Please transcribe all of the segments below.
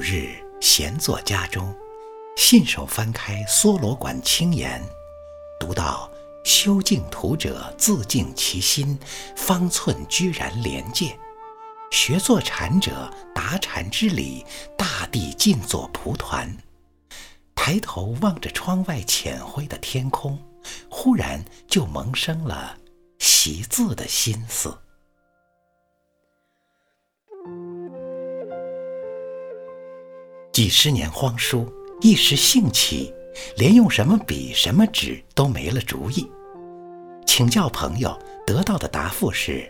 日闲坐家中，信手翻开梭罗馆清言，读到“修净土者，自净其心，方寸居然连界；学坐禅者，达禅之理，大地尽作蒲团。”抬头望着窗外浅灰的天空，忽然就萌生了习字的心思。几十年荒书，一时兴起，连用什么笔、什么纸都没了主意。请教朋友，得到的答复是：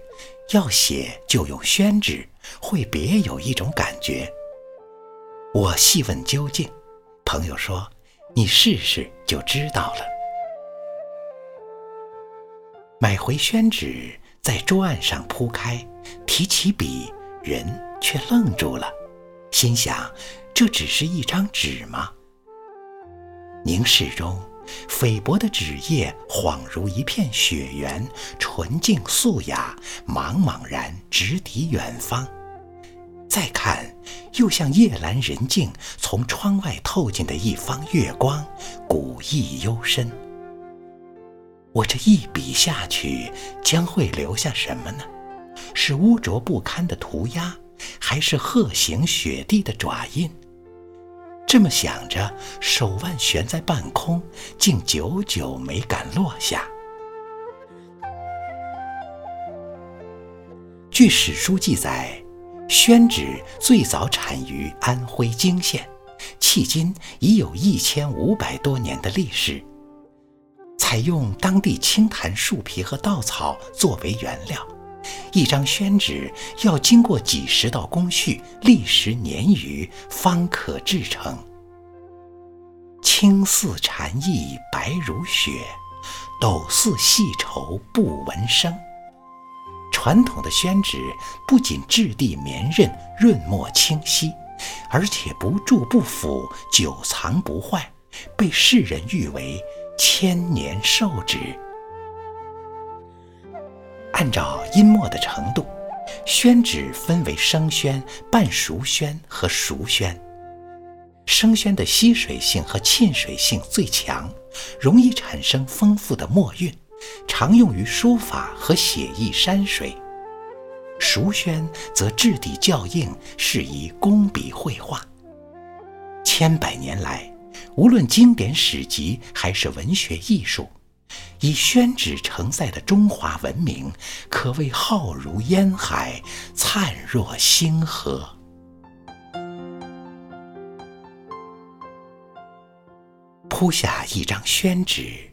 要写就用宣纸，会别有一种感觉。我细问究竟，朋友说：“你试试就知道了。”买回宣纸，在桌案上铺开，提起笔，人却愣住了，心想。这只是一张纸吗？凝视中，菲薄的纸页恍如一片雪原，纯净素雅，茫茫然直抵远方。再看，又像夜阑人静从窗外透进的一方月光，古意幽深。我这一笔下去，将会留下什么呢？是污浊不堪的涂鸦，还是鹤行雪地的爪印？这么想着，手腕悬在半空，竟久久没敢落下。据史书记载，宣纸最早产于安徽泾县，迄今已有一千五百多年的历史。采用当地青檀树皮和稻草作为原料，一张宣纸要经过几十道工序，历时年余，方可制成。青似蝉翼白如雪，抖似细绸不闻声。传统的宣纸不仅质地绵韧、润墨清晰，而且不蛀不腐、久藏不坏，被世人誉为千年寿纸。按照阴墨的程度，宣纸分为生宣、半熟宣和熟宣。生宣的吸水性和沁水性最强，容易产生丰富的墨韵，常用于书法和写意山水。熟宣则质地较硬，适宜工笔绘画。千百年来，无论经典史籍还是文学艺术，以宣纸承载的中华文明，可谓浩如烟海，灿若星河。铺下一张宣纸，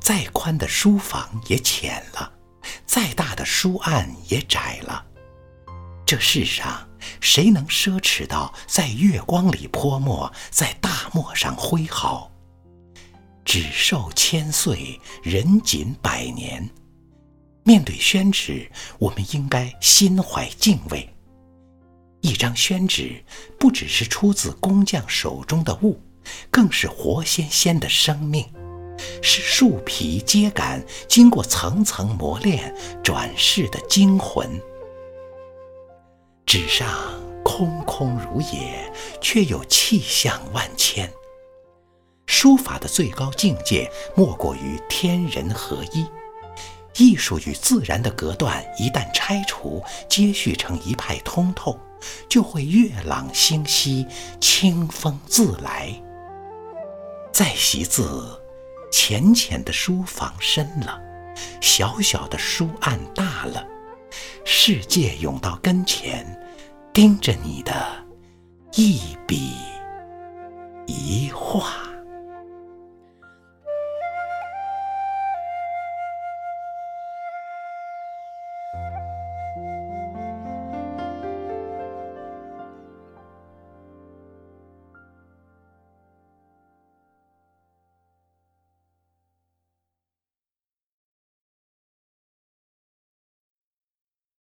再宽的书房也浅了，再大的书案也窄了。这世上谁能奢侈到在月光里泼墨，在大漠上挥毫？纸寿千岁，人锦百年。面对宣纸，我们应该心怀敬畏。一张宣纸，不只是出自工匠手中的物。更是活鲜鲜的生命，是树皮秸秆经过层层磨练转世的精魂。纸上空空如也，却有气象万千。书法的最高境界，莫过于天人合一。艺术与自然的隔断一旦拆除，接续成一派通透，就会月朗星稀，清风自来。再习字，浅浅的书房深了，小小的书案大了，世界涌到跟前，盯着你的一笔一画。